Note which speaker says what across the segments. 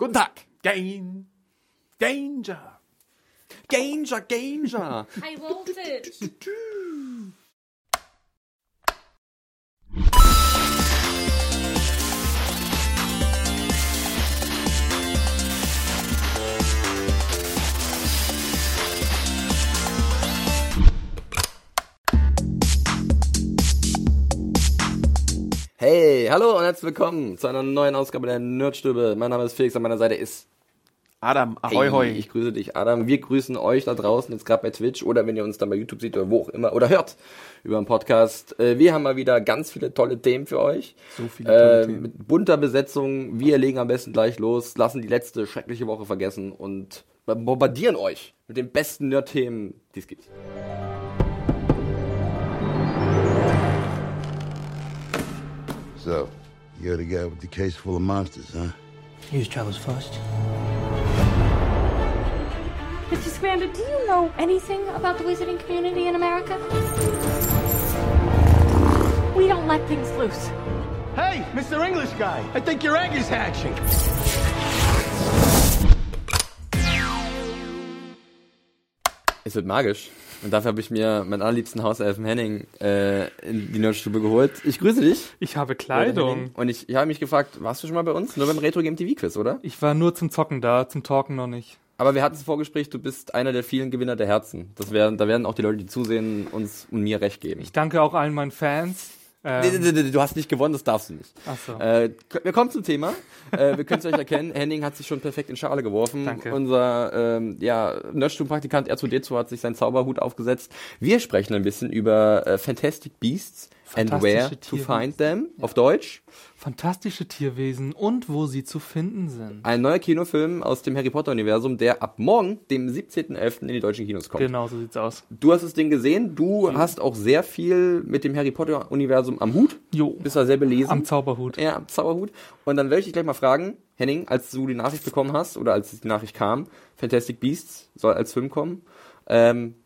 Speaker 1: Guten Tag. Gain. Danger. Danger, Danger.
Speaker 2: I won't
Speaker 1: Hey, hallo und herzlich willkommen zu einer neuen Ausgabe der Nerdstube. Mein Name ist Felix, an meiner Seite ist
Speaker 3: Adam, ahoi
Speaker 1: Hey,
Speaker 3: hoi.
Speaker 1: Ich grüße dich, Adam. Wir grüßen euch da draußen, jetzt gerade bei Twitch oder wenn ihr uns dann bei YouTube seht oder wo auch immer oder hört über den Podcast. Äh, Wir haben mal wieder ganz viele tolle Themen für euch.
Speaker 3: So viele tolle
Speaker 1: äh,
Speaker 3: Themen.
Speaker 1: Mit bunter Besetzung. Wir legen am besten gleich los, lassen die letzte schreckliche Woche vergessen und bombardieren euch mit den besten Nerd-Themen, die es gibt.
Speaker 4: So, you're the guy with the case full of monsters, huh?
Speaker 5: News travels fast.
Speaker 2: Mr. Scamander, do you know anything about the wizarding community in America? We don't let things loose.
Speaker 6: Hey, Mr. English guy, I think your egg is hatching.
Speaker 1: Es wird magisch. Und dafür habe ich mir meinen allerliebsten Hauselfen Henning äh, in die Nerdstube geholt. Ich grüße dich.
Speaker 3: Ich habe. Kleidung.
Speaker 1: Und ich, ich habe mich gefragt, warst du schon mal bei uns? Nur beim Retro Game TV Quiz, oder?
Speaker 3: Ich war nur zum Zocken da, zum Talken noch nicht.
Speaker 1: Aber wir hatten es Vorgespräch, du bist einer der vielen Gewinner der Herzen. Das werden, da werden auch die Leute, die zusehen, uns und mir recht geben.
Speaker 3: Ich danke auch allen meinen Fans. Ähm,
Speaker 1: Nee, nee, nee, Du hast nicht gewonnen, das darfst du nicht.
Speaker 3: Ach so.
Speaker 1: Äh, wir kommen zum Thema. äh, wir können es euch erkennen. Henning hat sich schon perfekt in Schale geworfen.
Speaker 3: Danke.
Speaker 1: Unser ähm, ja, Nerdstubenpraktikant R2D2 hat sich seinen Zauberhut aufgesetzt. Wir sprechen ein bisschen über äh, Fantastic Beasts and where to
Speaker 3: Tierwesen.
Speaker 1: find them auf Deutsch.
Speaker 3: Fantastische Tierwesen und wo sie zu finden sind.
Speaker 1: Ein neuer Kinofilm aus dem Harry Potter Universum, der ab morgen, dem 17.11. in die deutschen Kinos kommt.
Speaker 3: Genau, so sieht's aus.
Speaker 1: Du hast das Ding gesehen. Du hast auch sehr viel mit dem Harry Potter Universum am Hut.
Speaker 3: Jo.
Speaker 1: Bist da sehr belesen.
Speaker 3: Am Zauberhut.
Speaker 1: Ja, am Zauberhut. Und dann werde ich dich gleich mal fragen, Henning, als du die Nachricht bekommen hast oder als die Nachricht kam, Fantastic Beasts soll als Film kommen. Ähm,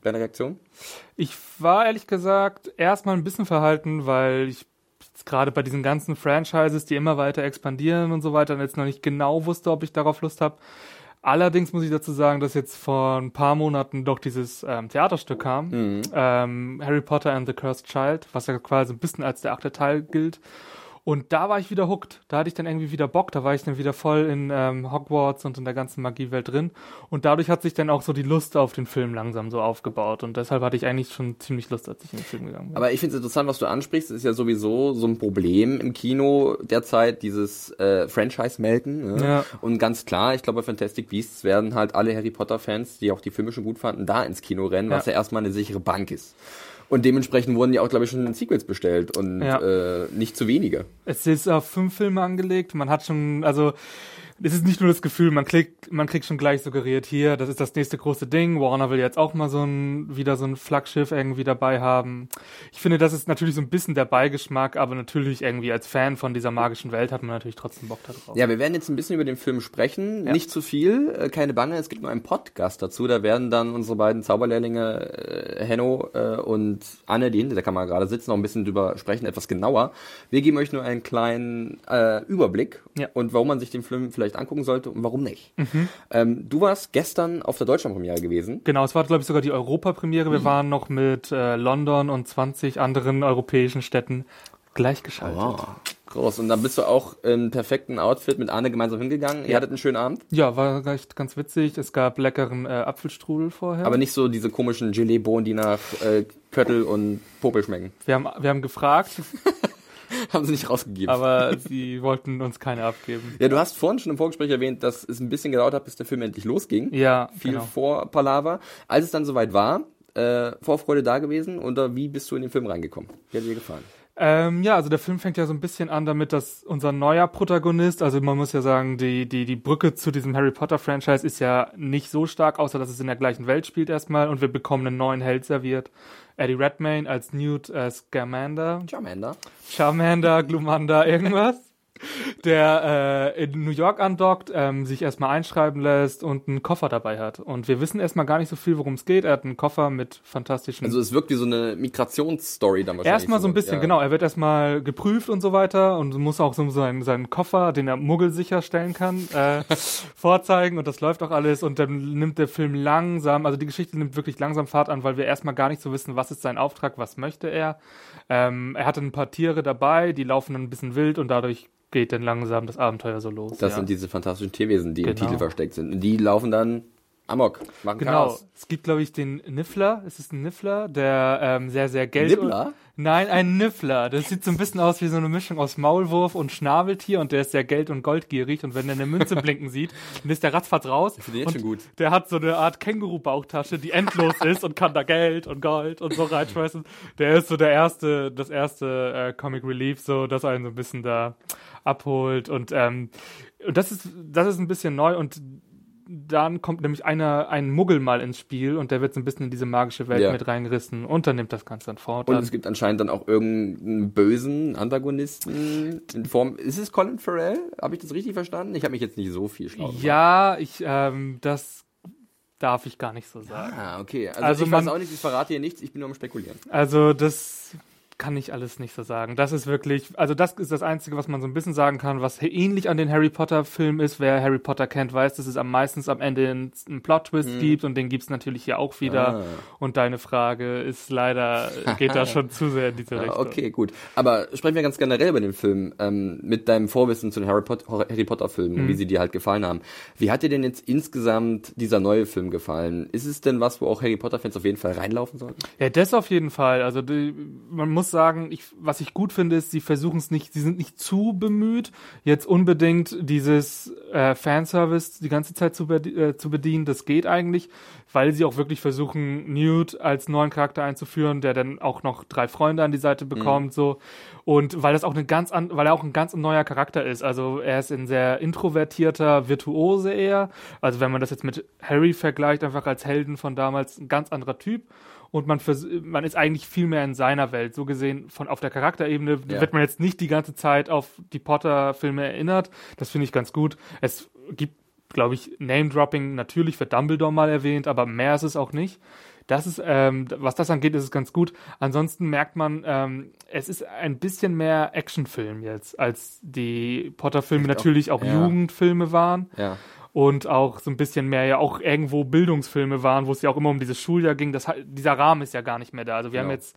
Speaker 1: deine Reaktion?
Speaker 3: Ich war ehrlich gesagt erstmal ein bisschen verhalten, weil ich gerade bei diesen ganzen Franchises, die immer weiter expandieren und so weiter, jetzt noch nicht genau wusste, ob ich darauf Lust habe. Allerdings muss ich dazu sagen, dass jetzt vor ein paar Monaten doch dieses ähm, Theaterstück kam, ähm, Harry Potter and the Cursed Child, was ja quasi ein bisschen als der achte Teil gilt. Und da war ich wieder hooked. Da hatte ich dann irgendwie wieder Bock. Da war ich dann wieder voll in ähm, Hogwarts und in der ganzen Magiewelt drin. Und dadurch hat sich dann auch so die Lust auf den Film langsam so aufgebaut. Und deshalb hatte ich eigentlich schon ziemlich Lust, als ich in den Film gegangen bin.
Speaker 1: Aber ich finde es interessant, was du ansprichst. Das ist ja sowieso so ein Problem im Kino derzeit, dieses äh, Franchise-Melken. Ne?
Speaker 3: Ja.
Speaker 1: Und ganz klar, ich glaube, bei Fantastic Beasts werden halt alle Harry Potter-Fans, die auch die Filme schon gut fanden, da ins Kino rennen, was ja
Speaker 3: Ja.
Speaker 1: erstmal eine sichere Bank ist. Und dementsprechend wurden ja auch, glaube ich, schon Sequels bestellt und
Speaker 3: Ja.
Speaker 1: äh, nicht zu wenige.
Speaker 3: Es ist auf fünf Filme angelegt. Man hat schon, also es ist nicht nur das Gefühl, man kriegt, man kriegt schon gleich suggeriert, hier, das ist das nächste große Ding. Warner will jetzt auch mal so ein, wieder so ein Flaggschiff irgendwie dabei haben. Ich finde, das ist natürlich so ein bisschen der Beigeschmack, aber natürlich irgendwie als Fan von dieser magischen Welt hat man natürlich trotzdem Bock darauf.
Speaker 1: Ja, wir werden jetzt ein bisschen über den Film sprechen. Nicht zu viel, äh, keine Bange. Es gibt nur einen Podcast dazu. Da werden dann unsere beiden Zauberlehrlinge, äh, Henno äh, und Anne, die hinter der Kamera gerade sitzen, noch ein bisschen drüber sprechen, etwas genauer. Wir geben euch nur einen kleinen äh, Überblick
Speaker 3: Ja.
Speaker 1: und warum man sich den Film vielleicht angucken sollte und warum nicht. Ähm, du warst gestern auf der Deutschlandpremiere gewesen.
Speaker 3: Genau, es war, glaube ich, sogar die Europapremiere. Wir waren noch mit äh, London und 20 anderen europäischen Städten gleichgeschaltet.
Speaker 1: Oh, groß. Und dann bist du auch im perfekten Outfit mit Anne gemeinsam hingegangen. Ihr hattet einen schönen Abend.
Speaker 3: Ja, war echt ganz witzig. Es gab leckeren äh, Apfelstrudel vorher.
Speaker 1: Aber nicht so diese komischen Gelee-Bohnen, die nach äh, Köttel und Popel schmecken.
Speaker 3: wir haben, wir haben gefragt,
Speaker 1: Haben sie nicht rausgegeben.
Speaker 3: aber sie wollten uns keine abgeben.
Speaker 1: ja, du hast vorhin schon im Vorgespräch erwähnt, dass es ein bisschen gedauert hat, bis der Film endlich losging.
Speaker 3: Ja,
Speaker 1: Viel
Speaker 3: genau.
Speaker 1: Vorpalaver. Als es dann soweit war, äh, Vorfreude da gewesen oder wie bist du in den Film reingekommen? Wie hat dir gefallen?
Speaker 3: Ähm, ja, also der Film fängt ja so ein bisschen an damit, dass unser neuer Protagonist, also man muss ja sagen, die, die, die Brücke zu diesem Harry Potter Franchise ist ja nicht so stark, außer dass es in der gleichen Welt spielt erstmal und wir bekommen einen neuen Held serviert. Eddie Redmayne als Newt äh, Scamander.
Speaker 1: Charmander.
Speaker 3: Charmander, Glumanda, irgendwas. Der äh, in New York andockt, ähm, sich erstmal einschreiben lässt und einen Koffer dabei hat. Und wir wissen erstmal gar nicht so viel, worum es geht. Er hat einen Koffer mit fantastischen.
Speaker 1: Also es wirkt wie so eine Migrationsstory dann wahrscheinlich.
Speaker 3: Erstmal so ein bisschen,
Speaker 1: ja.
Speaker 3: genau. Er wird erstmal geprüft und so weiter und muss auch so seinen, seinen Koffer, den er muggelsicher stellen kann, äh, vorzeigen und das läuft auch alles und dann nimmt der Film langsam, also die Geschichte nimmt wirklich langsam Fahrt an, weil wir erstmal gar nicht so wissen, was ist sein Auftrag, was möchte er. Ähm, er hatte ein paar Tiere dabei, die laufen dann ein bisschen wild und dadurch geht dann langsam das Abenteuer so los.
Speaker 1: Das
Speaker 3: ja.
Speaker 1: sind diese fantastischen Tierwesen, die im
Speaker 3: Genau.
Speaker 1: Titel versteckt sind. Und die laufen dann amok, machen
Speaker 3: Genau.
Speaker 1: Chaos.
Speaker 3: Es gibt, glaube ich, den Niffler. Es ist ein Niffler, der ähm, sehr, sehr Geld.
Speaker 1: Nibbler?
Speaker 3: Nein, ein Niffler. Das sieht so ein bisschen aus wie so eine Mischung aus Maulwurf und Schnabeltier und der ist sehr geld- und goldgierig und wenn er eine Münze blinken sieht, dann ist der ratzfatz raus.
Speaker 1: finde den
Speaker 3: und
Speaker 1: schon gut.
Speaker 3: Der hat so eine Art Känguru-Bauchtasche, die endlos ist und kann da Geld und Gold und so reinschmeißen. Der ist so der erste, das erste äh, Comic Relief, so, das einen so ein bisschen da abholt und ähm, und das ist das ist ein bisschen neu und dann kommt nämlich einer, ein Muggel mal ins Spiel und der wird so ein bisschen in diese magische Welt
Speaker 1: Ja.
Speaker 3: mit reingerissen und dann nimmt das Ganze dann fort.
Speaker 1: Und es gibt anscheinend dann auch irgendeinen bösen Antagonisten in Form. Ist es Colin Farrell? Habe ich das richtig verstanden? Ich habe mich jetzt nicht so viel schlau gemacht.
Speaker 3: ja, ich, ähm, das darf ich gar nicht so sagen.
Speaker 1: Ah, okay. Also,
Speaker 3: Also
Speaker 1: ich weiß
Speaker 3: man-
Speaker 1: auch nicht, ich verrate hier nichts, ich bin nur am Spekulieren.
Speaker 3: Also das kann ich alles nicht so sagen. Das ist wirklich, also das ist das Einzige, was man so ein bisschen sagen kann, was ähnlich an den Harry Potter Filmen ist. Wer Harry Potter kennt, weiß, dass es am meistens am Ende einen, Plot-Twist gibt und den gibt's natürlich hier auch wieder.
Speaker 1: Mhm. Ah.
Speaker 3: Und deine Frage ist leider, geht da schon zu sehr in diese
Speaker 1: Ah,
Speaker 3: Richtung.
Speaker 1: okay, gut. Aber sprechen wir ganz generell über den Film, ähm, mit deinem Vorwissen zu den Harry, Pot Harry Potter Filmen,
Speaker 3: Mhm.
Speaker 1: wie sie dir halt gefallen haben. Wie hat dir denn jetzt insgesamt dieser neue Film gefallen? Ist es denn was, wo auch Harry Potter Fans auf jeden Fall reinlaufen sollten?
Speaker 3: Ja, das auf jeden Fall. Also die, man muss sagen, ich, was ich gut finde, ist, sie versuchen es nicht, sie sind nicht zu bemüht, jetzt unbedingt dieses äh, Fanservice die ganze Zeit zu, äh, zu bedienen. Das geht eigentlich, weil sie auch wirklich versuchen, Newt als neuen Charakter einzuführen, der dann auch noch drei Freunde an die Seite bekommt, so. Und weil das auch eine ganz an, weil er auch ein ganz neuer Charakter ist. Also er ist ein sehr introvertierter Virtuose eher. Also wenn man das jetzt mit Harry vergleicht, einfach als Helden von damals, ein ganz anderer Typ und man, vers man ist eigentlich viel mehr in seiner Welt. So gesehen, von auf der Charakterebene
Speaker 1: Ja.
Speaker 3: wird man jetzt nicht die ganze Zeit auf die Potter-Filme erinnert. Das finde ich ganz gut. Es gibt, glaube ich, Name-Dropping natürlich für Dumbledore mal erwähnt, aber mehr ist es auch nicht. Das ist, ähm, was das angeht, ist es ganz gut. Ansonsten merkt man, ähm, es ist ein bisschen mehr Actionfilm jetzt, als die Potter-Filme natürlich auch,
Speaker 1: ja.
Speaker 3: Jugendfilme waren
Speaker 1: Ja.
Speaker 3: Und auch so ein bisschen mehr ja auch irgendwo Bildungsfilme waren, wo es ja auch immer um dieses Schuljahr ging. Das, dieser Rahmen ist ja gar nicht mehr da. Also wir haben
Speaker 1: Genau.
Speaker 3: jetzt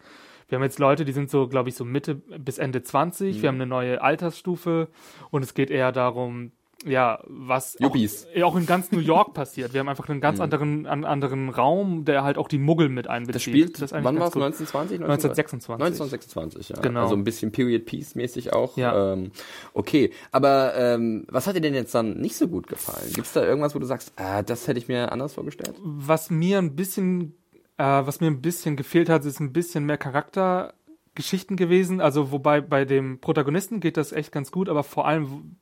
Speaker 3: wir haben jetzt Leute, die sind so, glaube ich, so Mitte bis Ende 20.
Speaker 1: Mhm.
Speaker 3: Wir haben eine neue Altersstufe und es geht eher darum, ja, was auch,
Speaker 1: Yuppies.
Speaker 3: ja, auch in ganz New York passiert. Wir haben einfach einen ganz anderen, an, anderen Raum, der halt auch die Muggel mit einbezieht.
Speaker 1: Das spielt,
Speaker 3: eigentlich
Speaker 1: wann war es?
Speaker 3: gut.
Speaker 1: 1920?
Speaker 3: 1926.
Speaker 1: 1926, ja.
Speaker 3: Genau.
Speaker 1: Also ein bisschen Period Piece mäßig auch.
Speaker 3: Ja.
Speaker 1: Ähm, okay, aber ähm, was hat dir denn jetzt dann nicht so gut gefallen? Gibt's da irgendwas, wo du sagst, ah, das hätte ich mir anders vorgestellt?
Speaker 3: was mir ein bisschen, äh, was mir ein bisschen gefehlt hat, ist ein bisschen mehr Charaktergeschichten gewesen. Also wobei bei dem Protagonisten geht das echt ganz gut, aber vor allem,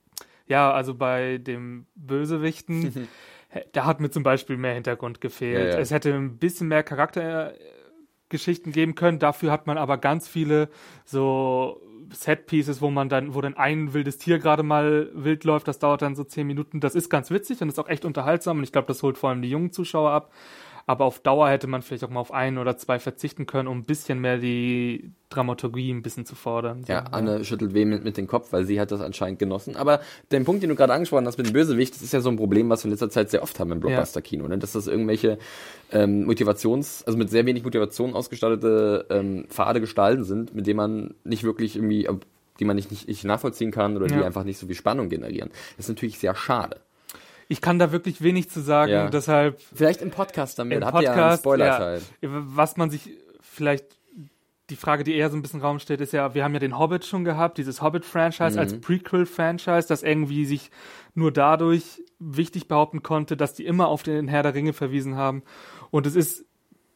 Speaker 3: ja, also bei dem Bösewichten, da hat mir zum Beispiel mehr Hintergrund gefehlt.
Speaker 1: Ja, ja.
Speaker 3: Es hätte ein bisschen mehr Charaktergeschichten geben können. Dafür hat man aber ganz viele so Set-Pieces, wo man dann, wo dann ein wildes Tier gerade mal wild läuft, das dauert dann so zehn Minuten. Das ist ganz witzig und ist auch echt unterhaltsam und ich glaube, das holt vor allem die jungen Zuschauer ab. Aber auf Dauer hätte man vielleicht auch mal auf ein oder zwei verzichten können, um ein bisschen mehr die Dramaturgie ein bisschen zu fordern. So,
Speaker 1: Ja, Anne schüttelt vehement mit dem Kopf, weil sie hat das anscheinend genossen. Aber den Punkt, den du gerade angesprochen hast mit dem Bösewicht, das ist ja so ein Problem, was wir in letzter Zeit sehr oft haben im Blockbuster-Kino, ne? dass das irgendwelche ähm, Motivations-, also mit sehr wenig Motivation ausgestattete ähm, Pfade gestalten sind, mit denen man nicht wirklich irgendwie, die man nicht, nicht, nicht nachvollziehen kann oder die
Speaker 3: Ja.
Speaker 1: einfach nicht so viel Spannung generieren. Das ist natürlich sehr schade.
Speaker 3: Ich kann da wirklich wenig zu sagen,
Speaker 1: Ja.
Speaker 3: deshalb
Speaker 1: Vielleicht im Podcast dann mehr,
Speaker 3: im
Speaker 1: habt ihr ja einen
Speaker 3: Podcast, ja, was man sich vielleicht die Frage, die eher so ein bisschen Raum steht, ist ja, wir haben ja den Hobbit schon gehabt, dieses Hobbit-Franchise
Speaker 1: Mhm.
Speaker 3: als Prequel-Franchise, das irgendwie sich nur dadurch wichtig behaupten konnte, dass die immer auf den Herr der Ringe verwiesen haben. Und es ist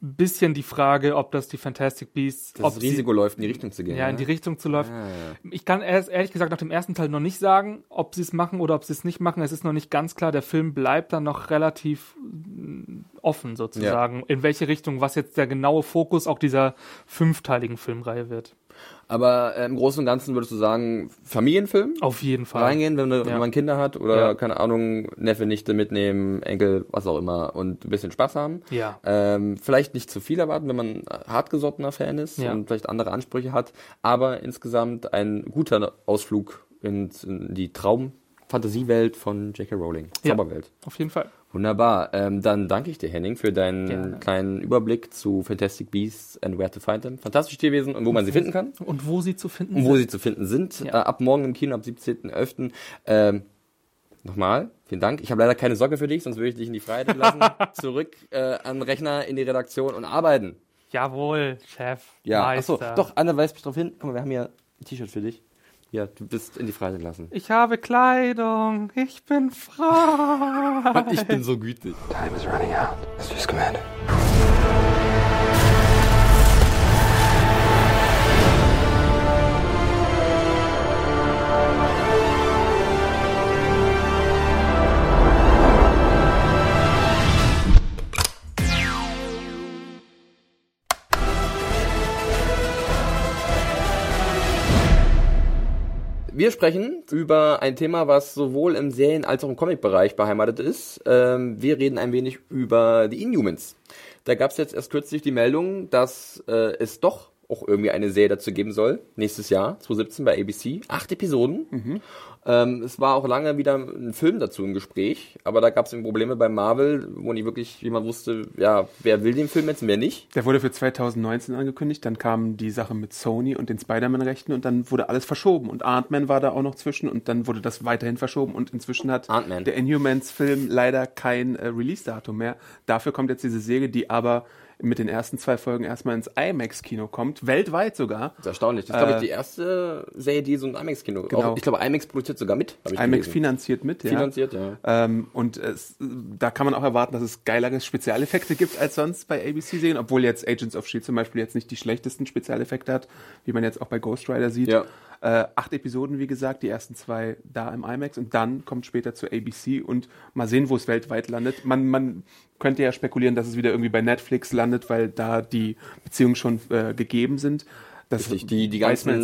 Speaker 3: ein bisschen die Frage, ob das die Fantastic Beasts,
Speaker 1: Das
Speaker 3: ob sie-
Speaker 1: Risiko läuft, in die Richtung zu gehen.
Speaker 3: ja, in die
Speaker 1: ne?
Speaker 3: Richtung zu laufen.
Speaker 1: Ah, ja.
Speaker 3: Ich kann ehrlich gesagt nach dem ersten Teil noch nicht sagen, ob sie es machen oder ob sie es nicht machen. Es ist noch nicht ganz klar. Der Film bleibt dann noch relativ mm, offen sozusagen, in welche Richtung, was jetzt der genaue Fokus auch dieser fünfteiligen Filmreihe wird.
Speaker 1: Aber äh, im Großen und Ganzen würdest du sagen, Familienfilm?
Speaker 3: Auf jeden Fall.
Speaker 1: reingehen, wenn, du, wenn
Speaker 3: Ja.
Speaker 1: man Kinder hat oder,
Speaker 3: Ja.
Speaker 1: keine Ahnung, Neffe, Nichte mitnehmen, Enkel, was auch immer und ein bisschen Spaß haben.
Speaker 3: Ja.
Speaker 1: Ähm, vielleicht nicht zu viel erwarten, wenn man hartgesottener Fan ist
Speaker 3: Ja.
Speaker 1: und vielleicht andere Ansprüche hat, aber insgesamt ein guter Ausflug in, in die Traum-Fantasiewelt von J.K. Rowling.
Speaker 3: Ja.
Speaker 1: Zauberwelt.
Speaker 3: Auf jeden Fall.
Speaker 1: Wunderbar. Ähm, dann danke ich dir, Henning, für deinen
Speaker 3: Gerne.
Speaker 1: kleinen Überblick zu Fantastic Beasts and Where to Find Them. Fantastische Tierwesen und wo man sie finden kann.
Speaker 3: Und wo sie zu finden
Speaker 1: Und wo
Speaker 3: sind.
Speaker 1: sie zu finden sind.
Speaker 3: Ja.
Speaker 1: Äh, ab morgen im Kino, ab 17.11. Ähm, nochmal, vielen Dank. Ich habe leider keine Socke für dich, sonst würde ich dich in die Freiheit lassen. Zurück äh, am Rechner, in die Redaktion und arbeiten.
Speaker 3: Jawohl, Chef.
Speaker 1: Ja,
Speaker 3: Meister.
Speaker 1: achso, doch, Anna weist mich drauf hin. Guck mal, wir haben hier ein T-Shirt für dich. Ja, du bist in die Freiheit entlassen.
Speaker 3: Ich habe Kleidung. Ich bin frei.
Speaker 1: Ich bin so gütig.
Speaker 5: Time is running out. Mr. Scamander.
Speaker 1: Wir sprechen über ein Thema, was sowohl im Serien- als auch im Comic-Bereich beheimatet ist. Ähm, wir reden ein wenig über die Inhumans. Da gab es jetzt erst kürzlich die Meldung, dass äh, es doch auch irgendwie eine Serie dazu geben soll, nächstes Jahr, 2017 bei ABC. Acht Episoden. Ähm, es war auch lange wieder ein Film dazu im Gespräch, aber da gab es Probleme bei Marvel, wo nicht wirklich jemand wusste, ja, wer will den Film jetzt und wer nicht.
Speaker 7: Der wurde für 2019 angekündigt, dann kam die Sache mit Sony und den Spider-Man-Rechten und dann wurde alles verschoben und Ant-Man war da auch noch zwischen und dann wurde das weiterhin verschoben und inzwischen hat der Inhumans-Film leider kein äh, Release-Datum mehr. Dafür kommt jetzt diese Serie, die aber mit den ersten zwei Folgen erstmal ins IMAX-Kino kommt, weltweit sogar.
Speaker 1: Das ist erstaunlich. Das ist, glaube ich,
Speaker 7: Äh,
Speaker 1: die erste Serie, die so ein IMAX-Kino.
Speaker 7: Genau.
Speaker 1: Auch, ich glaube, IMAX produziert sogar mit.
Speaker 7: IMAX
Speaker 1: gelesen.
Speaker 7: finanziert mit, ja.
Speaker 1: Finanziert, ja.
Speaker 7: Ähm, und es, da kann man auch erwarten, dass es geilere Spezialeffekte gibt als sonst bei ABC-Serien, obwohl jetzt Agents of S.H.I.E.L.D. zum Beispiel jetzt nicht die schlechtesten Spezialeffekte hat, wie man jetzt auch bei Ghost Rider sieht.
Speaker 1: Ja.
Speaker 7: Äh, acht Episoden, wie gesagt, die ersten zwei da im IMAX und dann kommt später zu ABC und mal sehen, wo es weltweit landet. Man, man könnte ja spekulieren, dass es wieder irgendwie bei Netflix landet, weil da die Beziehungen schon äh, gegeben sind. Das
Speaker 1: Richtig, die, die ganzen.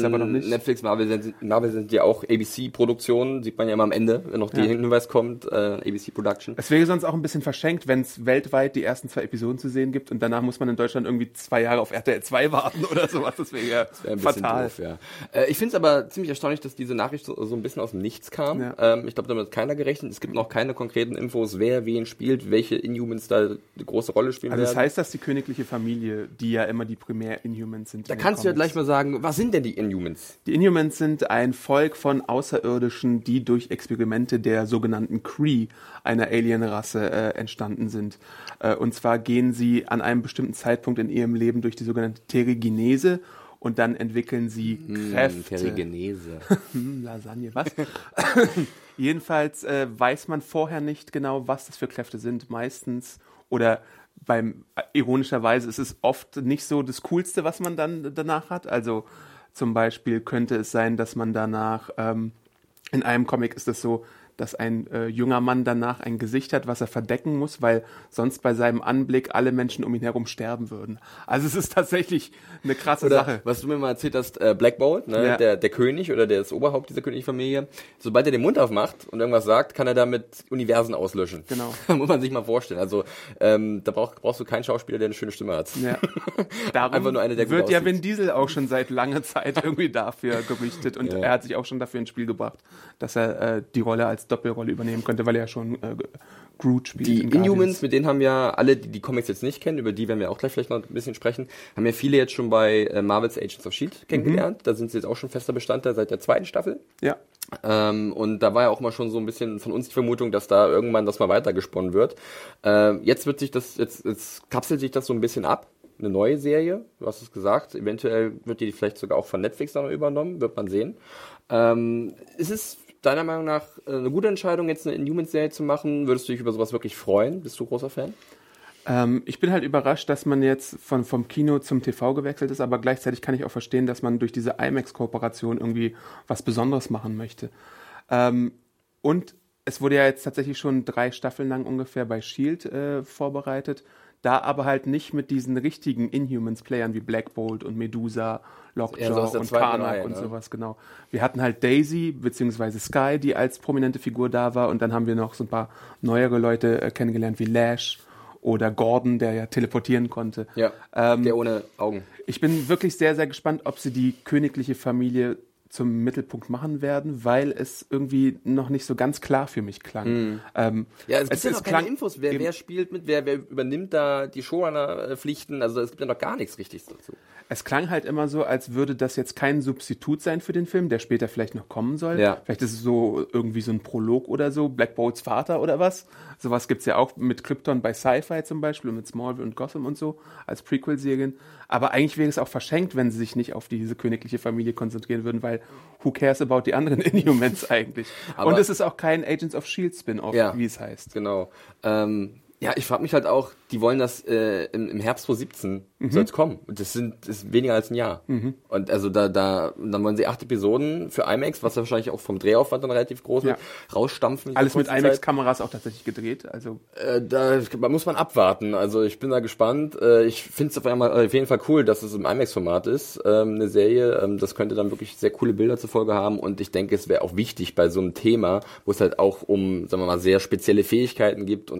Speaker 1: Netflix, Marvel sind, Marvel sind ja auch ABC-Produktionen, sieht man ja immer am Ende, wenn noch der
Speaker 7: Ja.
Speaker 1: Hinweis kommt, äh, ABC Production.
Speaker 7: Es wäre sonst auch ein bisschen verschenkt, wenn es weltweit die ersten zwei Episoden zu sehen gibt und danach muss man in Deutschland irgendwie zwei Jahre auf RTL 2 warten oder sowas. Das wäre ja
Speaker 1: bisschen
Speaker 7: fatal.
Speaker 1: doof, ja. Äh, ich finde es aber ziemlich erstaunlich, dass diese Nachricht so, so ein bisschen aus dem Nichts kam.
Speaker 7: Ja.
Speaker 1: Ähm, ich glaube, damit hat keiner gerechnet. Es gibt noch keine konkreten Infos, wer wen spielt, welche Inhumans da eine große Rolle spielen
Speaker 7: Also das
Speaker 1: werden.
Speaker 7: heißt, dass die königliche Familie, die ja immer die Primär-Inhumans sind.
Speaker 1: da kannst du ja gleich mal sagen, was sind denn die Inhumans?
Speaker 7: Die Inhumans sind ein Volk von Außerirdischen, die durch Experimente der sogenannten Kree, einer Alienrasse, äh, entstanden sind. Äh, und zwar gehen sie an einem bestimmten Zeitpunkt in ihrem Leben durch die sogenannte Terrigenese und dann entwickeln sie Kräfte.
Speaker 1: Terrigenese.
Speaker 7: Hm, Lasagne, was? Jedenfalls äh, weiß man vorher nicht genau, was das für Kräfte sind. Meistens oder beim äh, ironischerweise ist es oft nicht so das Coolste, was man dann danach hat. Also zum Beispiel könnte es sein, dass man danach ähm, in einem Comic ist es so, dass ein äh, junger Mann danach ein Gesicht hat, was er verdecken muss, weil sonst bei seinem Anblick alle Menschen um ihn herum sterben würden. Also es ist tatsächlich eine krasse
Speaker 1: Oder
Speaker 7: Sache.
Speaker 1: was du mir mal erzählt hast, äh, Black Bolt, ne,
Speaker 7: Ja.
Speaker 1: der, der König oder der das Oberhaupt dieser königlichen Familie, sobald er den Mund aufmacht und irgendwas sagt, kann er damit Universen auslöschen.
Speaker 7: Genau.
Speaker 1: Muss man sich mal vorstellen. Also ähm, da brauch, brauchst du keinen Schauspieler, der eine schöne Stimme hat.
Speaker 7: Ja. Darum
Speaker 1: Einfach nur einer, der
Speaker 7: wird ja. Vin Diesel auch schon seit langer Zeit irgendwie dafür gerüchtet und
Speaker 1: Ja.
Speaker 7: er hat sich auch schon dafür ins Spiel gebracht, dass er äh, die Rolle als Doppelrolle übernehmen könnte, weil er ja schon äh, Groot spielt.
Speaker 1: Die
Speaker 7: in.
Speaker 1: Inhumans, mit denen haben ja alle, die die Comics jetzt nicht kennen, über die werden wir auch gleich vielleicht noch ein bisschen sprechen, haben ja viele jetzt schon bei äh, Marvel's Agents of S.H.I.E.L.D.
Speaker 7: Mhm.
Speaker 1: kennengelernt. Da sind sie jetzt auch schon fester Bestandteil seit der zweiten Staffel.
Speaker 7: Ja.
Speaker 1: Ähm, und da war ja auch mal schon so ein bisschen von uns die Vermutung, dass da irgendwann das mal weitergesponnen wird. Ähm, jetzt wird sich das, jetzt, jetzt kapselt sich das so ein bisschen ab. Eine neue Serie, du hast es gesagt. Eventuell wird die vielleicht sogar auch von Netflix dann übernommen, wird man sehen. Ähm, ist es deiner Meinung nach äh, eine gute Entscheidung, jetzt eine Inhumans-Serie zu machen? Würdest du dich über sowas wirklich freuen? Bist du großer Fan?
Speaker 7: Ähm, ich bin halt überrascht, dass man jetzt von, vom Kino zum TV gewechselt ist, aber gleichzeitig kann ich auch verstehen, dass man durch diese IMAX-Kooperation irgendwie was Besonderes machen möchte. Ähm, und es wurde ja jetzt tatsächlich schon drei Staffeln lang ungefähr bei Shield äh, vorbereitet. Da aber halt nicht mit diesen richtigen Inhumans-Playern wie Black Bolt und Medusa, Lockjaw
Speaker 1: so aus der
Speaker 7: und Karnak
Speaker 1: Reihe,
Speaker 7: und
Speaker 1: ne?
Speaker 7: sowas, genau. Wir hatten halt Daisy beziehungsweise Sky, die als prominente Figur da war und dann haben wir noch so ein paar neuere Leute äh, kennengelernt wie Lash oder Gordon, der ja teleportieren konnte.
Speaker 1: Ja,
Speaker 7: Ähm,
Speaker 1: der ohne Augen.
Speaker 7: Ich bin wirklich sehr, sehr gespannt, ob sie die königliche Familie zum Mittelpunkt machen werden, weil es irgendwie noch nicht so ganz klar für mich klang. Ähm,
Speaker 1: Ja, es gibt ja
Speaker 7: es
Speaker 1: noch keine Infos. Wer, wer spielt mit, wer, wer übernimmt da die Showrunner-Pflichten? Also es gibt ja noch gar nichts Richtiges dazu.
Speaker 7: Es klang halt immer so, als würde das jetzt kein Substitut sein für den Film, der später vielleicht noch kommen soll.
Speaker 1: Ja.
Speaker 7: Vielleicht ist es so irgendwie so ein Prolog oder so, Black Bolts Vater oder was. Sowas gibt's ja auch mit Krypton bei Sci-Fi zum Beispiel und mit Smallville und Gotham und so als Prequel-Serien. Aber eigentlich wäre es auch verschenkt, wenn sie sich nicht auf diese königliche Familie konzentrieren würden, weil who cares about die anderen Inhumans eigentlich?
Speaker 1: Aber-
Speaker 7: und es ist auch kein Agents of S.H.I.E.L.D. Spin-off,
Speaker 1: Ja.
Speaker 7: wie es heißt.
Speaker 1: Genau. Ähm, ja, ich frage mich halt auch, die wollen das äh, im, im Herbst 2017
Speaker 7: Mhm.
Speaker 1: soll es kommen. Und das sind das ist weniger als ein Jahr. Und also da, da, dann wollen sie acht Episoden für IMAX, was ja wahrscheinlich auch vom Drehaufwand dann relativ groß
Speaker 7: Ja.
Speaker 1: wird, rausstampfen.
Speaker 7: Alles mit. IMAX-Kameras auch tatsächlich gedreht. Also
Speaker 1: Äh, da man muss man abwarten. Also ich bin da gespannt. Äh, ich finde es auf, einmal- auf jeden Fall cool, dass es im IMAX-Format ist, ähm, eine Serie. Ähm, das könnte dann wirklich sehr coole Bilder zur Folge haben. Und ich denke, es wäre auch wichtig bei so einem Thema, wo es halt auch um, sagen wir mal, sehr spezielle Fähigkeiten gibt und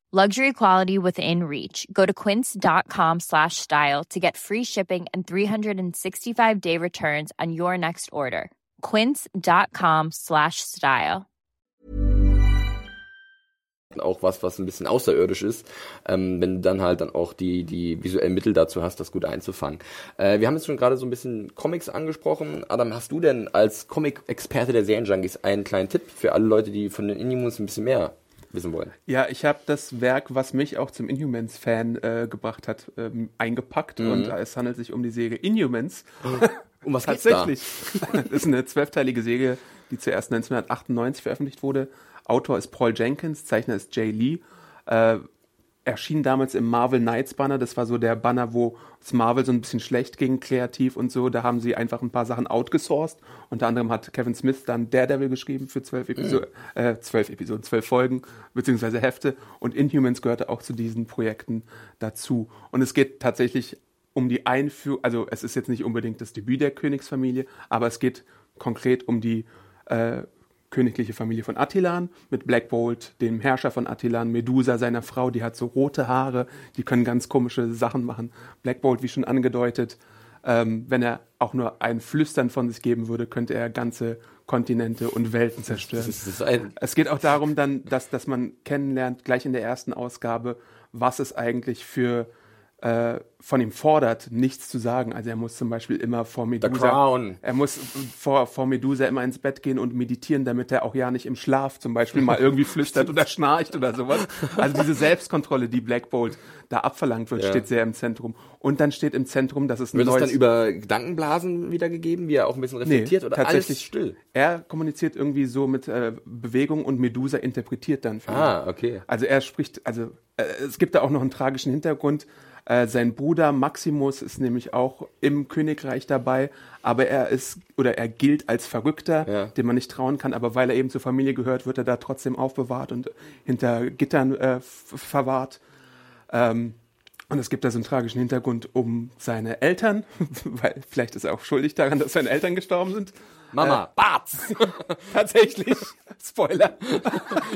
Speaker 8: Luxury quality within reach. Go to quince.com slash style to get free shipping and 365 day returns on your next order. Quince.com slash style.
Speaker 1: auch was, was ein bisschen außerirdisch ist, ähm, wenn du dann halt dann auch die, die visuellen Mittel dazu hast, das gut einzufangen. Äh, wir haben jetzt schon gerade so ein bisschen Comics angesprochen. Adam, hast du denn als Comic-Experte der Serienjunkies einen kleinen Tipp für alle Leute, die von den Inhumans ein bisschen mehr wissen wollen?
Speaker 7: Ja, ich habe das Werk, was mich auch zum Inhumans-Fan äh, gebracht hat, ähm, eingepackt und es handelt sich um die Serie Inhumans.
Speaker 1: Um was geht's da?
Speaker 7: Tatsächlich. das ist eine zwölfteilige Serie, die zuerst 1998 veröffentlicht wurde. Autor ist Paul Jenkins, Zeichner ist Jay Lee. Äh, erschien damals im Marvel Knights Banner. Das war so der Banner, wo es Marvel so ein bisschen schlecht ging, kreativ und so. Da haben sie einfach ein paar Sachen outgesourced. Unter anderem hat Kevin Smith dann Daredevil geschrieben für zwölf Episoden, äh, zwölf Episoden, zwölf Folgen, beziehungsweise Hefte. Und Inhumans gehörte auch zu diesen Projekten dazu. Und es geht tatsächlich um die Einführung, also es ist jetzt nicht unbedingt das Debüt der Königsfamilie, aber es geht konkret um die äh, königliche Familie von Attilan mit Black Bolt, dem Herrscher von Attilan, Medusa, seiner Frau, die hat so rote Haare, die können ganz komische Sachen machen. Black Bolt, wie schon angedeutet, ähm, wenn er auch nur ein Flüstern von sich geben würde, könnte er ganze Kontinente und Welten zerstören. Es geht auch darum dann, dass, dass man kennenlernt, gleich in der ersten Ausgabe, was es eigentlich für äh, von ihm fordert, nichts zu sagen. Also er muss zum Beispiel immer vor Medusa. Er muss vor, vor Medusa immer ins Bett gehen und meditieren, damit er auch ja nicht im Schlaf zum Beispiel mal irgendwie flüstert oder schnarcht oder sowas. Also diese Selbstkontrolle, die Black Bolt da abverlangt wird,
Speaker 1: Ja.
Speaker 7: steht sehr im Zentrum. Und dann steht im Zentrum, dass es ein
Speaker 1: wird es
Speaker 7: neues...
Speaker 1: dann über Gedankenblasen wiedergegeben, wie er auch ein bisschen reflektiert oder alles still?
Speaker 7: Er kommuniziert irgendwie so mit äh, Bewegung und Medusa interpretiert dann.
Speaker 1: Ah, okay.
Speaker 7: Also er spricht, also äh, es gibt da auch noch einen tragischen Hintergrund. Äh, sein Bruder Maximus ist nämlich auch im Königreich dabei, aber er ist oder er gilt als Verrückter,
Speaker 1: Ja.
Speaker 7: dem man nicht trauen kann, aber weil er eben zur Familie gehört, wird er da trotzdem aufbewahrt und hinter Gittern äh, verwahrt. Ähm, und es gibt da so einen tragischen Hintergrund um seine Eltern, weil vielleicht ist er auch schuldig daran, dass seine Eltern gestorben sind.
Speaker 1: Mama, Barts!
Speaker 7: Tatsächlich. Spoiler.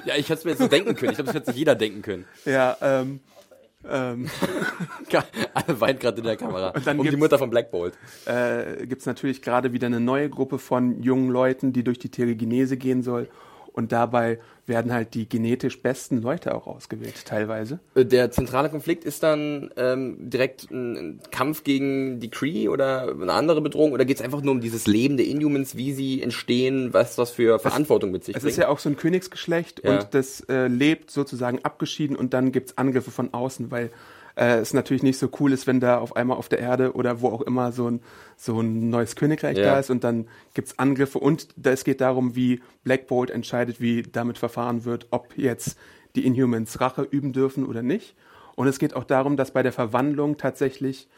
Speaker 1: ja, ich hätte es mir jetzt so denken können. Ich glaube, das hätte sich jeder denken können.
Speaker 7: Ja, ähm, ähm,
Speaker 1: Alle weint gerade in der Kamera.
Speaker 7: dann
Speaker 1: um die Mutter von Black Bolt.
Speaker 7: äh, gibt es natürlich gerade wieder eine neue Gruppe von jungen Leuten, die durch die Telegenese gehen soll. Und dabei werden halt die genetisch besten Leute auch ausgewählt, teilweise.
Speaker 1: Äh, Der zentrale Konflikt ist dann ähm, direkt ein Kampf gegen die Kree oder eine andere Bedrohung oder geht es einfach nur um dieses Leben der Inhumans, wie sie entstehen, was das für Verantwortung mit sich
Speaker 7: Es
Speaker 1: bringt?
Speaker 7: ist ja auch so ein Königsgeschlecht
Speaker 1: Ja.
Speaker 7: und das äh, lebt sozusagen abgeschieden und dann gibt's Angriffe von außen, weil äh, es natürlich nicht so cool ist, wenn da auf einmal auf der Erde oder wo auch immer so ein, so ein neues Königreich
Speaker 1: Ja.
Speaker 7: da ist und dann gibt's Angriffe und es geht darum, wie Black Bolt entscheidet, wie damit verfahren wird, ob jetzt die Inhumans Rache üben dürfen oder nicht. Und es geht auch darum, dass bei der Verwandlung tatsächlich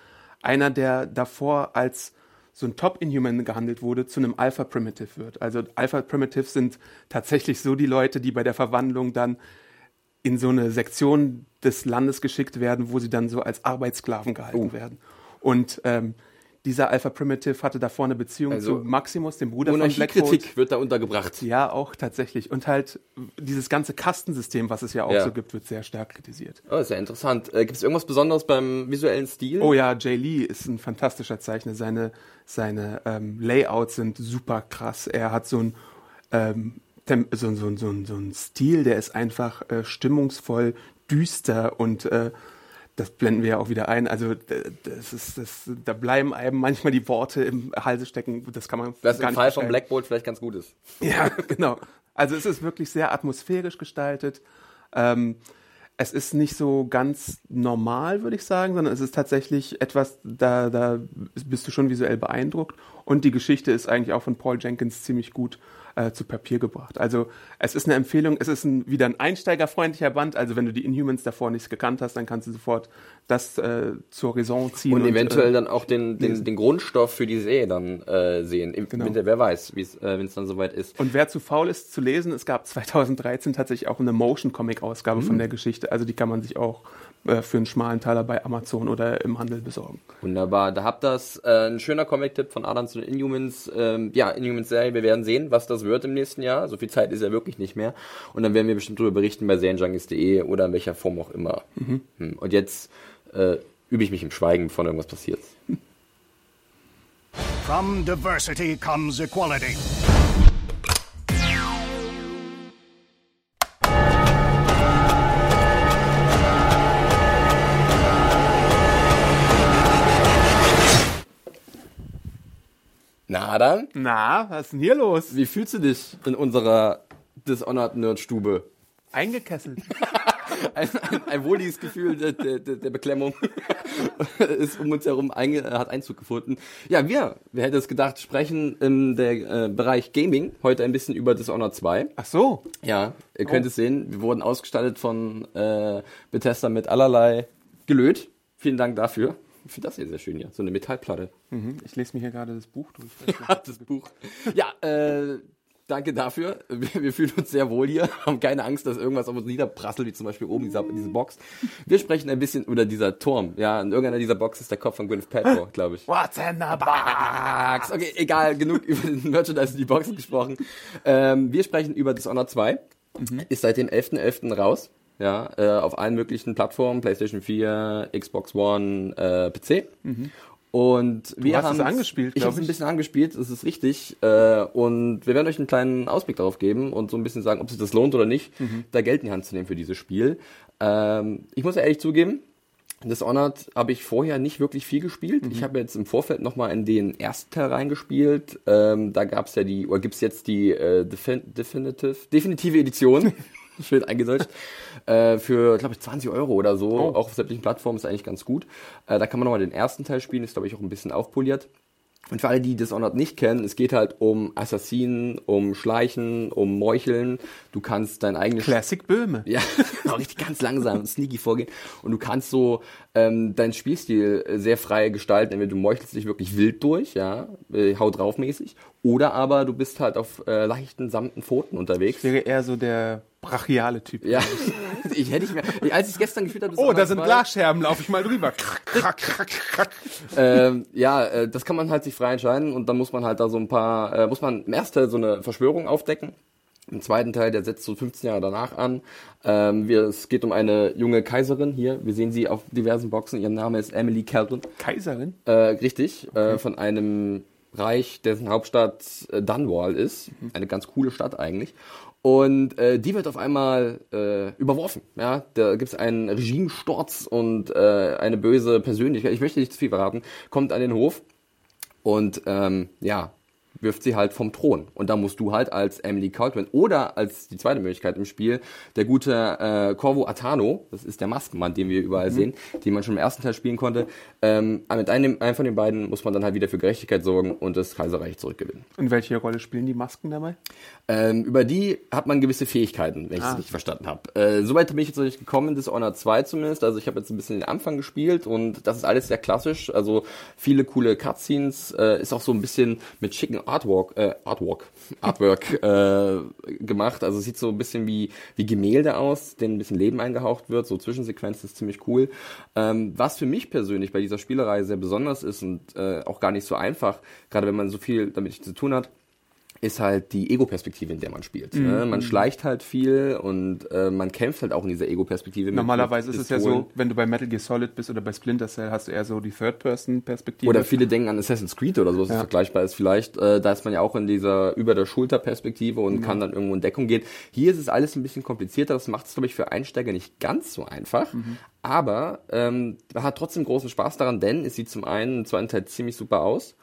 Speaker 7: einer, der davor als so ein Top-Inhuman gehandelt wurde, zu einem Alpha-Primitive wird. Also Alpha-Primitives sind tatsächlich so die Leute, die bei der Verwandlung dann in so eine Sektion des Landes geschickt werden, wo sie dann so als Arbeitssklaven gehalten werden. Und ähm, dieser Alpha Primitive hatte davor eine Beziehung
Speaker 1: Also
Speaker 7: zu Maximus, dem Bruder von Black Bolt.
Speaker 1: Monarchiekritik wird da untergebracht.
Speaker 7: Ja, auch tatsächlich. Und halt dieses ganze Kastensystem, was es ja auch
Speaker 1: Ja.
Speaker 7: so gibt, wird sehr stark kritisiert.
Speaker 1: Oh, ist ja interessant. Äh, Gibt es irgendwas Besonderes beim visuellen Stil?
Speaker 7: Oh ja, Jay Lee ist ein fantastischer Zeichner. Seine, seine ähm, Layouts sind super krass. Er hat so ein ähm, so, ein- so, so, so ein Stil, der ist einfach äh, stimmungsvoll, düster und äh, das blenden wir ja auch wieder ein. Also das ist, das, da bleiben einem manchmal die Worte im Halse stecken. Das kann man
Speaker 1: Was im Fall von. Black Bolt vielleicht ganz gut ist.
Speaker 7: Ja, genau. Also es ist wirklich sehr atmosphärisch gestaltet. Ähm, es ist nicht so ganz normal, würde ich sagen, sondern es ist tatsächlich etwas, da, da bist du schon visuell beeindruckt. Und die Geschichte ist eigentlich auch von Paul Jenkins ziemlich gut äh, zu Papier gebracht. Also es ist eine Empfehlung, es ist ein, wieder ein einsteigerfreundlicher Band. Also wenn du die Inhumans davor nicht gekannt hast, dann kannst du sofort das äh, zur Raison ziehen.
Speaker 1: Und eventuell
Speaker 7: äh,
Speaker 1: dann auch den, den, den Grundstoff für die Serie dann äh, sehen. Im
Speaker 7: Genau.
Speaker 1: Wer weiß, äh, wenn es dann soweit ist.
Speaker 7: Und wer zu faul ist zu lesen, es gab 2013 tatsächlich auch eine Motion-Comic-Ausgabe von der Geschichte. Also die kann man sich auch äh, für einen schmalen Taler bei Amazon oder im Handel besorgen.
Speaker 1: Wunderbar, da habt das. Äh, ein schöner Comic-Tipp von Adam zu den Inhumans. Ähm, ja, Inhumans-Serie, wir werden sehen, was das wird im nächsten Jahr. So viel Zeit ist ja wirklich nicht mehr. Und dann werden wir bestimmt darüber berichten bei serienjunkies.de oder in welcher Form auch immer. Hm. Und jetzt äh, übe ich mich im Schweigen, bevor irgendwas passiert.
Speaker 9: From diversity comes equality.
Speaker 1: Adam,
Speaker 7: Na, was ist denn hier los?
Speaker 1: wie fühlst du dich in unserer Dishonored Nerd-Stube?
Speaker 7: Eingekesselt.
Speaker 1: ein, ein, ein wohliges Gefühl der, der, der Beklemmung ist um uns herum einge, hat Einzug gefunden. Ja, wir, wer hätte es gedacht, sprechen im der, äh, Bereich Gaming heute ein bisschen über Dishonored 2.
Speaker 7: Ach so.
Speaker 1: Ja, ihr könnt es sehen, wir wurden ausgestattet von äh, Bethesda mit allerlei Gelöt. Vielen Dank dafür. Ich finde das hier sehr schön hier, so eine Metallplatte.
Speaker 7: Mhm. Ich lese mir hier gerade das Buch durch.
Speaker 1: das Buch. Ja, äh, danke dafür. Wir, wir fühlen uns sehr wohl hier, haben keine Angst, dass irgendwas auf uns niederprasselt, wie zum Beispiel oben dieser, diese Box. Wir sprechen ein bisschen, oder dieser Turm. Ja, in irgendeiner dieser Box ist der Kopf von Gwyneth Paltrow, glaube ich.
Speaker 7: What's in the box?
Speaker 1: Okay, egal, genug über den Merchandise und die Boxen gesprochen. Ähm, wir sprechen über Dishonored 2. Ist seit dem 11.11. raus. Ja, äh, auf allen möglichen Plattformen, PlayStation 4, Xbox One, äh, PC. Und wir
Speaker 7: hast
Speaker 1: haben
Speaker 7: es angespielt,
Speaker 1: Ich habe es ein bisschen angespielt, das ist richtig. Äh, und wir werden euch einen kleinen Ausblick darauf geben und so ein bisschen sagen, ob sich das lohnt oder nicht,
Speaker 7: Mhm.
Speaker 1: da Geld in die Hand zu nehmen für dieses Spiel. Ähm, ich muss ja ehrlich zugeben, Dishonored habe ich vorher nicht wirklich viel gespielt.
Speaker 7: Mhm.
Speaker 1: Ich habe jetzt im Vorfeld nochmal in den ersten Teil reingespielt. Ähm, da gab es ja die, oder gibt es jetzt die äh, Defin Definitive, definitive Edition, schön eingedeutscht, äh, für, glaube ich, 20 Euro oder so.
Speaker 7: Oh.
Speaker 1: Auch auf sämtlichen Plattformen ist eigentlich ganz gut. Äh, da kann man nochmal den ersten Teil spielen, ist, glaube ich, auch ein bisschen aufpoliert. Und für alle, die Dishonored nicht kennen, es geht halt um Assassinen, um Schleichen, um Meucheln. Du kannst dein eigenes
Speaker 7: Classic Böhme.
Speaker 1: ja, genau, richtig ganz langsam, sneaky vorgehen. Und du kannst so ähm, deinen Spielstil äh, sehr frei gestalten. Entweder du meuchelst dich wirklich wild durch, ja, äh, haut drauf mäßig. Oder aber du bist halt auf äh, leichten, samten Pfoten unterwegs.
Speaker 7: Ich wäre eher so der brachiale Typ.
Speaker 1: Ja, ich hätte ich mir, als ich es gestern gespielt habe,
Speaker 7: Oh, da sind Glasscherben, laufe ich mal drüber.
Speaker 1: Ähm, ja, äh, das kann man halt sich frei entscheiden und dann muss man halt da so ein paar, äh, muss man im ersten Teil so eine Verschwörung aufdecken. Im zweiten Teil, der setzt so 15 Jahre danach an. Ähm, wir, es geht um eine junge Kaiserin hier. Wir sehen sie auf diversen Boxen. Ihr Name ist Emily Calvin.
Speaker 7: Kaiserin?
Speaker 1: Äh, richtig, äh, von einem Reich, dessen Hauptstadt äh, Dunwall ist. Eine ganz coole Stadt eigentlich. Und äh, die wird auf einmal äh, überworfen. Ja, da gibt es einen Regimesturz und äh, eine böse Persönlichkeit. Ich möchte nicht zu viel verraten. Kommt an den Hof und ähm, ja wirft sie halt vom Thron. Und da musst du halt als Emily Coltrane oder als die zweite Möglichkeit im Spiel, der gute äh, Corvo Atano, das ist der Maskenmann, den wir überall mhm. sehen, den man schon im ersten Teil spielen konnte, ähm, mit einem, einem von den beiden muss man dann halt wieder für Gerechtigkeit sorgen und das Kaiserreich zurückgewinnen.
Speaker 7: Und welche Rolle spielen die Masken dabei?
Speaker 1: Ähm, über die hat man gewisse Fähigkeiten, wenn ich es ah. richtig verstanden habe. Äh, Soweit bin ich jetzt noch nicht gekommen, Dishonored 2 zumindest. Also ich habe jetzt ein bisschen den Anfang gespielt und das ist alles sehr klassisch. Also viele coole Cutscenes, äh, ist auch so ein bisschen mit schicken Artwork, äh, Artwork, Artwork äh, gemacht. Also sieht so ein bisschen wie, wie Gemälde aus, denen ein bisschen Leben eingehaucht wird. So Zwischensequenzen ist ziemlich cool. Ähm, was für mich persönlich bei dieser Spielerei sehr besonders ist und äh, auch gar nicht so einfach, gerade wenn man so viel damit zu tun hat, ist halt die Ego-Perspektive, in der man spielt. Mhm. Ne? Man schleicht halt viel und äh, man kämpft halt auch in dieser Ego-Perspektive.
Speaker 7: Normalerweise ist es ja so, wenn du bei Metal Gear Solid bist oder bei Splinter Cell, hast du eher so die Third-Person-Perspektive.
Speaker 1: Oder viele denken an Assassin's Creed oder so, was ja. vergleichbar ist vielleicht. Äh, da ist man ja auch in dieser über der Schulter-Perspektive und mhm. kann dann irgendwo in Deckung gehen. Hier ist es alles ein bisschen komplizierter. Das macht es, glaube ich, für Einsteiger nicht ganz so einfach. Mhm. Aber ähm, hat trotzdem großen Spaß daran, denn es sieht zum einen im zweiten Teil ziemlich super aus.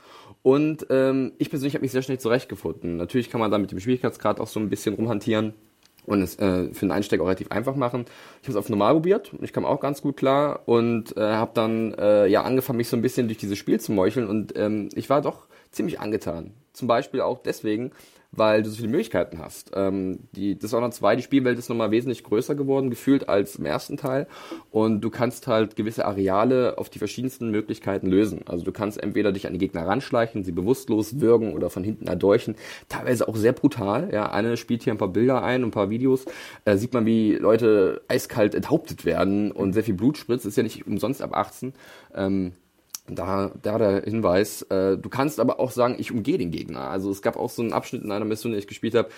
Speaker 1: Und ähm, ich persönlich habe mich sehr schnell zurechtgefunden. Natürlich kann man da mit dem Schwierigkeitsgrad auch so ein bisschen rumhantieren und es äh, für den Einsteiger auch relativ einfach machen. Ich habe es auf normal probiert und ich kam auch ganz gut klar und äh, habe dann äh, ja angefangen, mich so ein bisschen durch dieses Spiel zu meucheln und ähm, ich war doch ziemlich angetan. Zum Beispiel auch deswegen, weil du so viele Möglichkeiten hast. Ähm, die Dishonored 2, die Spielwelt ist nochmal wesentlich größer geworden, gefühlt als im ersten Teil. Und du kannst halt gewisse Areale auf die verschiedensten Möglichkeiten lösen. Also du kannst entweder dich an die Gegner ranschleichen, sie bewusstlos würgen oder von hinten erdolchen. Teilweise auch sehr brutal. Ja, eine spielt hier ein paar Bilder ein ein paar Videos. Äh, sieht man, wie Leute eiskalt enthauptet werden und sehr viel Blut spritzt. Ist ja nicht umsonst ab 18. Ähm, da, da der Hinweis, äh, du kannst aber auch sagen, ich umgehe den Gegner. Also es gab auch so einen Abschnitt in einer Mission, die ich gespielt habe,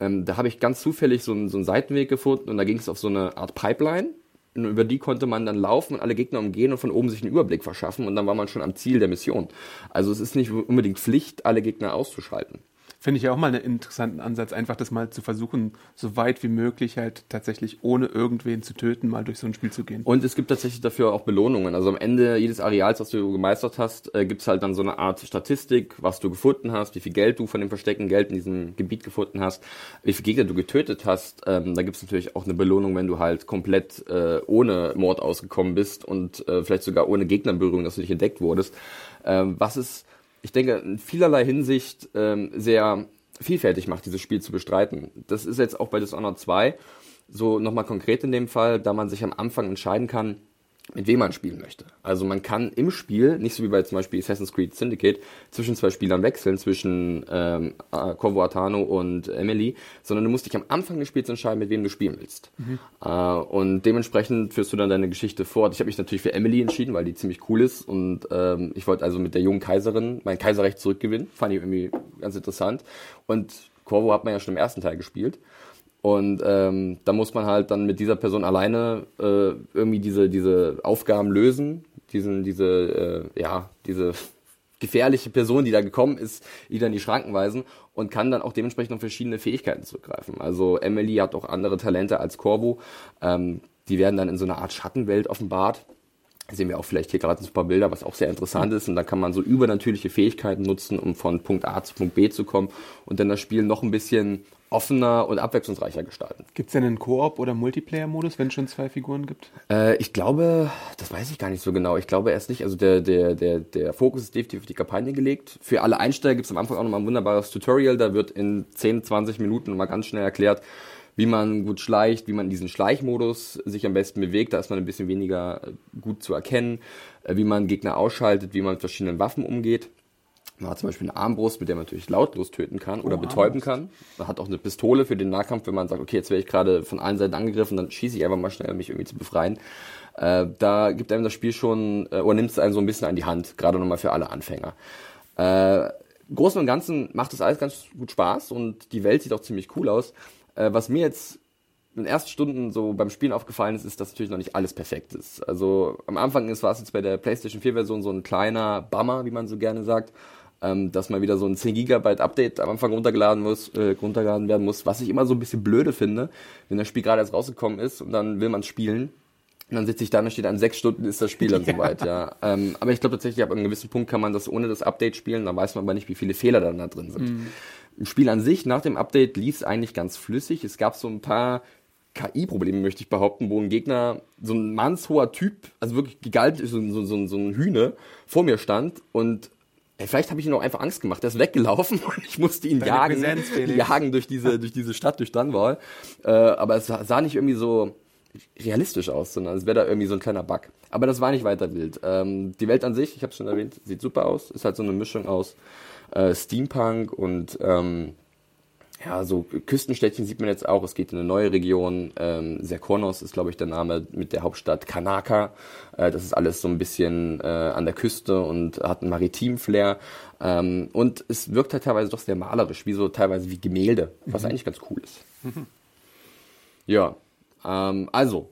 Speaker 1: ähm, da habe ich ganz zufällig so einen, so einen Seitenweg gefunden und da ging es auf so eine Art Pipeline. Und über die konnte man dann laufen und alle Gegner umgehen und von oben sich einen Überblick verschaffen und dann war man schon am Ziel der Mission. Also es ist nicht unbedingt Pflicht, alle Gegner auszuschalten.
Speaker 7: Finde ich ja auch mal einen interessanten Ansatz, einfach das mal zu versuchen, so weit wie möglich halt tatsächlich ohne irgendwen zu töten, mal durch so ein Spiel zu gehen.
Speaker 1: Und es gibt tatsächlich dafür auch Belohnungen. Also am Ende jedes Areals, was du gemeistert hast, äh, gibt es halt dann so eine Art Statistik, was du gefunden hast, wie viel Geld du von dem versteckten Geld in diesem Gebiet gefunden hast, wie viele Gegner du getötet hast. Ähm, da gibt es natürlich auch eine Belohnung, wenn du halt komplett äh, ohne Mord ausgekommen bist und äh, vielleicht sogar ohne Gegnerberührung, dass du nicht entdeckt wurdest. Ähm, was ist ich denke, in vielerlei Hinsicht ähm, sehr vielfältig macht, dieses Spiel zu bestreiten. Das ist jetzt auch bei Dishonored 2 so nochmal konkret in dem Fall, da man sich am Anfang entscheiden kann, mit wem man spielen möchte. Also man kann im Spiel, nicht so wie bei zum Beispiel Assassin's Creed Syndicate, zwischen zwei Spielern wechseln, zwischen ähm, äh, Corvo Atano und Emily, sondern du musst dich am Anfang des Spiels entscheiden, mit wem du spielen willst. Mhm. Äh, und dementsprechend führst du dann deine Geschichte fort. Ich habe mich natürlich für Emily entschieden, weil die ziemlich cool ist und ähm, ich wollte also mit der jungen Kaiserin mein Kaiserrecht zurückgewinnen. Fand ich irgendwie ganz interessant. Und Corvo hat man ja schon im ersten Teil gespielt. Und ähm, da muss man halt dann mit dieser Person alleine äh, irgendwie diese, diese Aufgaben lösen, diesen, diese, äh, ja, diese gefährliche Person, die da gekommen ist, wieder in die Schranken weisen und kann dann auch dementsprechend auf verschiedene Fähigkeiten zurückgreifen. Also Emily hat auch andere Talente als Corvo. Ähm, die werden dann in so einer Art Schattenwelt offenbart. Sehen wir auch vielleicht hier gerade ein paar Bilder, was auch sehr interessant ist. Und da kann man so übernatürliche Fähigkeiten nutzen, um von Punkt A zu Punkt B zu kommen und dann das Spiel noch ein bisschen offener und abwechslungsreicher gestalten.
Speaker 7: Gibt es denn einen Koop- oder Multiplayer-Modus, wenn es schon zwei Figuren gibt?
Speaker 1: Äh, ich glaube, das weiß ich gar nicht so genau. Ich glaube erst nicht. Also der, der, der, der Fokus ist definitiv auf die Kampagne gelegt. Für alle Einsteiger gibt es am Anfang auch nochmal ein wunderbares Tutorial. Da wird in 10, 20 Minuten mal ganz schnell erklärt, wie man gut schleicht, wie man in diesen Schleichmodus sich am besten bewegt. Da ist man ein bisschen weniger gut zu erkennen, äh, wie man Gegner ausschaltet, wie man mit verschiedenen Waffen umgeht. Man hat zum Beispiel eine Armbrust, mit der man natürlich lautlos töten kann oder oh, betäuben kann. Man hat auch eine Pistole für den Nahkampf, wenn man sagt, okay, jetzt werde ich gerade von allen Seiten angegriffen, dann schieße ich einfach mal schnell, um mich irgendwie zu befreien. Äh, da gibt einem das Spiel schon, äh, oder nimmt es einem so ein bisschen an die Hand, gerade nochmal für alle Anfänger. Äh, Großen und Ganzen macht das alles ganz gut Spaß und die Welt sieht auch ziemlich cool aus. Äh, was mir jetzt in den ersten Stunden so beim Spielen aufgefallen ist, ist, dass natürlich noch nicht alles perfekt ist. Also am Anfang ist, war es jetzt bei der PlayStation 4 Version so ein kleiner Bummer, wie man so gerne sagt. Äh, ähm, dass mal wieder so ein 10 Gigabyte Update am Anfang runtergeladen muss, äh, runtergeladen werden muss, was ich immer so ein bisschen blöde finde, wenn das Spiel gerade erst rausgekommen ist und dann will man spielen. Und dann sitze ich da und steht an sechs Stunden ist das Spiel dann ja. soweit, ja. Ähm, aber ich glaube tatsächlich, ab einem gewissen Punkt kann man das ohne das Update spielen, dann weiß man aber nicht, wie viele Fehler dann da drin sind. Mhm. Im Spiel an sich, nach dem Update, lief es eigentlich ganz flüssig. Es gab so ein paar KI-Probleme, möchte ich behaupten, wo ein Gegner, so ein mannshoher Typ, also wirklich gigantisch, so, so, so, so ein Hühne, vor mir stand und ey, vielleicht habe ich ihn auch einfach Angst gemacht. Der ist weggelaufen und ich musste ihn jagen, jagen durch diese, durch diese Stadt, durch Dunwall. Äh, aber es sah nicht irgendwie so realistisch aus, sondern es wäre da irgendwie so ein kleiner Bug. Aber das war nicht weiter wild. Ähm, die Welt an sich, ich habe es schon erwähnt, sieht super aus. Ist halt so eine Mischung aus äh, Steampunk und ähm, ja, so Küstenstädtchen sieht man jetzt auch. Es geht in eine neue Region. Ähm, Serkonos ist, glaube ich, der Name mit der Hauptstadt Kanaka. Äh, das ist alles so ein bisschen äh, an der Küste und hat einen maritimen Flair. Ähm, und es wirkt halt teilweise doch sehr malerisch, wie so teilweise wie Gemälde, was mhm. eigentlich ganz cool ist. Mhm. Ja, ähm, also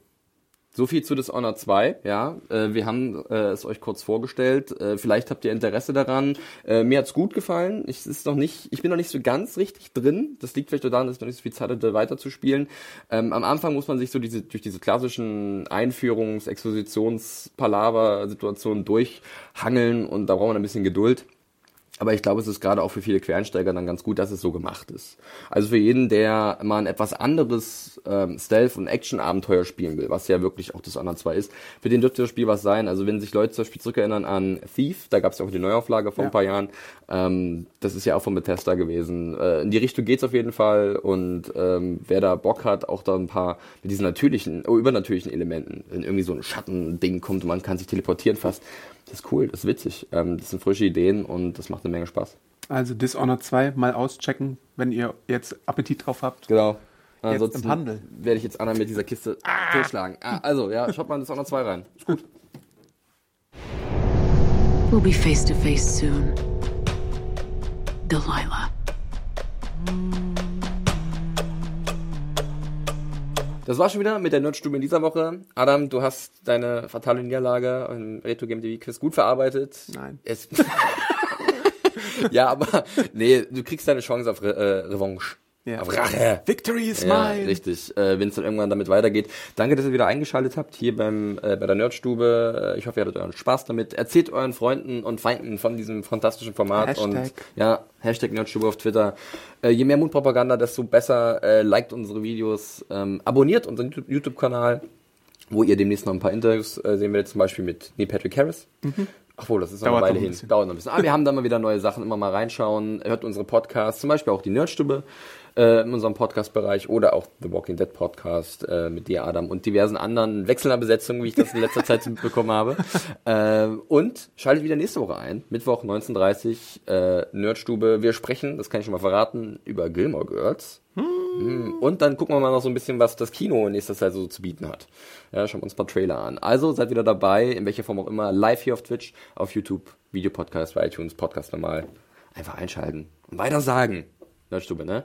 Speaker 1: so viel zu Dishonored 2, ja. Äh, wir haben äh, es euch kurz vorgestellt. Äh, vielleicht habt ihr Interesse daran. Mir hat's gut gefallen. Ich, ist noch nicht, ich bin noch nicht so ganz richtig drin. Das liegt vielleicht daran, dass ich noch nicht so viel Zeit hatte, weiterzuspielen. Ähm, am Anfang muss man sich so diese, durch diese klassischen Einführungs-, Expositions-, Palaver-Situationen durchhangeln und da braucht man ein bisschen Geduld. Aber ich glaube, es ist gerade auch für viele Quereinsteiger dann ganz gut, dass es so gemacht ist. Also für jeden, der mal ein etwas anderes ähm, Stealth- und Action-Abenteuer spielen will, was ja wirklich auch das andere 2 ist, für den dürfte das Spiel was sein. Also wenn sich Leute zum Beispiel zurückerinnern an Thief, da gab es ja auch die Neuauflage vor ja. ein paar Jahren, ähm, das ist ja auch von Bethesda gewesen. Äh, in die Richtung geht's auf jeden Fall und ähm, wer da Bock hat, auch da ein paar mit diesen natürlichen, oh, übernatürlichen Elementen, wenn irgendwie so ein Schattending kommt und man kann sich teleportieren fast, das ist cool, das ist witzig. Ähm, das sind frische Ideen und das macht eine Menge Spaß.
Speaker 7: Also Dishonored 2 mal auschecken, wenn ihr jetzt Appetit drauf habt.
Speaker 1: Genau.
Speaker 7: Ansonsten im Handel.
Speaker 1: werde ich jetzt Anna mit dieser Kiste ah. durchschlagen. Ah, also, ja, schaut mal in Dishonored 2 rein. Ist gut. We'll be face to face soon. Delilah. Das war schon wieder mit der Nerdstube in dieser Woche. Adam, du hast deine fatale Niederlage im Retro Game TV Quiz gut verarbeitet.
Speaker 7: Nein.
Speaker 1: Ja, aber nee, du kriegst deine Chance auf Re äh, Revanche.
Speaker 7: Ja.
Speaker 1: Auf Rache.
Speaker 7: Victory is
Speaker 1: ja,
Speaker 7: mine.
Speaker 1: Richtig, äh, wenn es dann irgendwann damit weitergeht. Danke, dass ihr wieder eingeschaltet habt hier beim äh, bei der Nerdstube. Äh, ich hoffe, ihr hattet euren Spaß damit. Erzählt euren Freunden und Feinden von diesem fantastischen Format
Speaker 7: Hashtag.
Speaker 1: und ja, Hashtag Nerdstube auf Twitter. Äh, je mehr Mundpropaganda, desto besser. Äh, liked unsere Videos, ähm, abonniert unseren YouTube-Kanal, wo ihr demnächst noch ein paar Interviews äh, sehen werdet, zum Beispiel mit Neil Patrick Harris. Mhm. Ach wohl, das ist noch Dauert eine Weile ein hin. Dauert noch ein bisschen. Aber wir haben da mal wieder neue Sachen, immer mal reinschauen. Hört unsere Podcasts, zum Beispiel auch die Nerdstube äh, in unserem Podcast-Bereich oder auch The Walking Dead Podcast äh, mit dir, Adam, und diversen anderen wechselnder Besetzungen, wie ich das in letzter Zeit mitbekommen habe. Äh, und schaltet wieder nächste Woche ein, Mittwoch 19.30 äh, Nerdstube. Wir sprechen, das kann ich schon mal verraten, über Gilmore Girls. Hm. Und dann gucken wir mal noch so ein bisschen, was das Kino in nächster Zeit so zu bieten hat. Ja, schauen wir uns ein paar Trailer an. Also seid wieder dabei, in welcher Form auch immer, live hier auf Twitch, auf YouTube, Videopodcast bei iTunes, Podcast normal. Einfach einschalten und weiter sagen. Nerdstube, ne?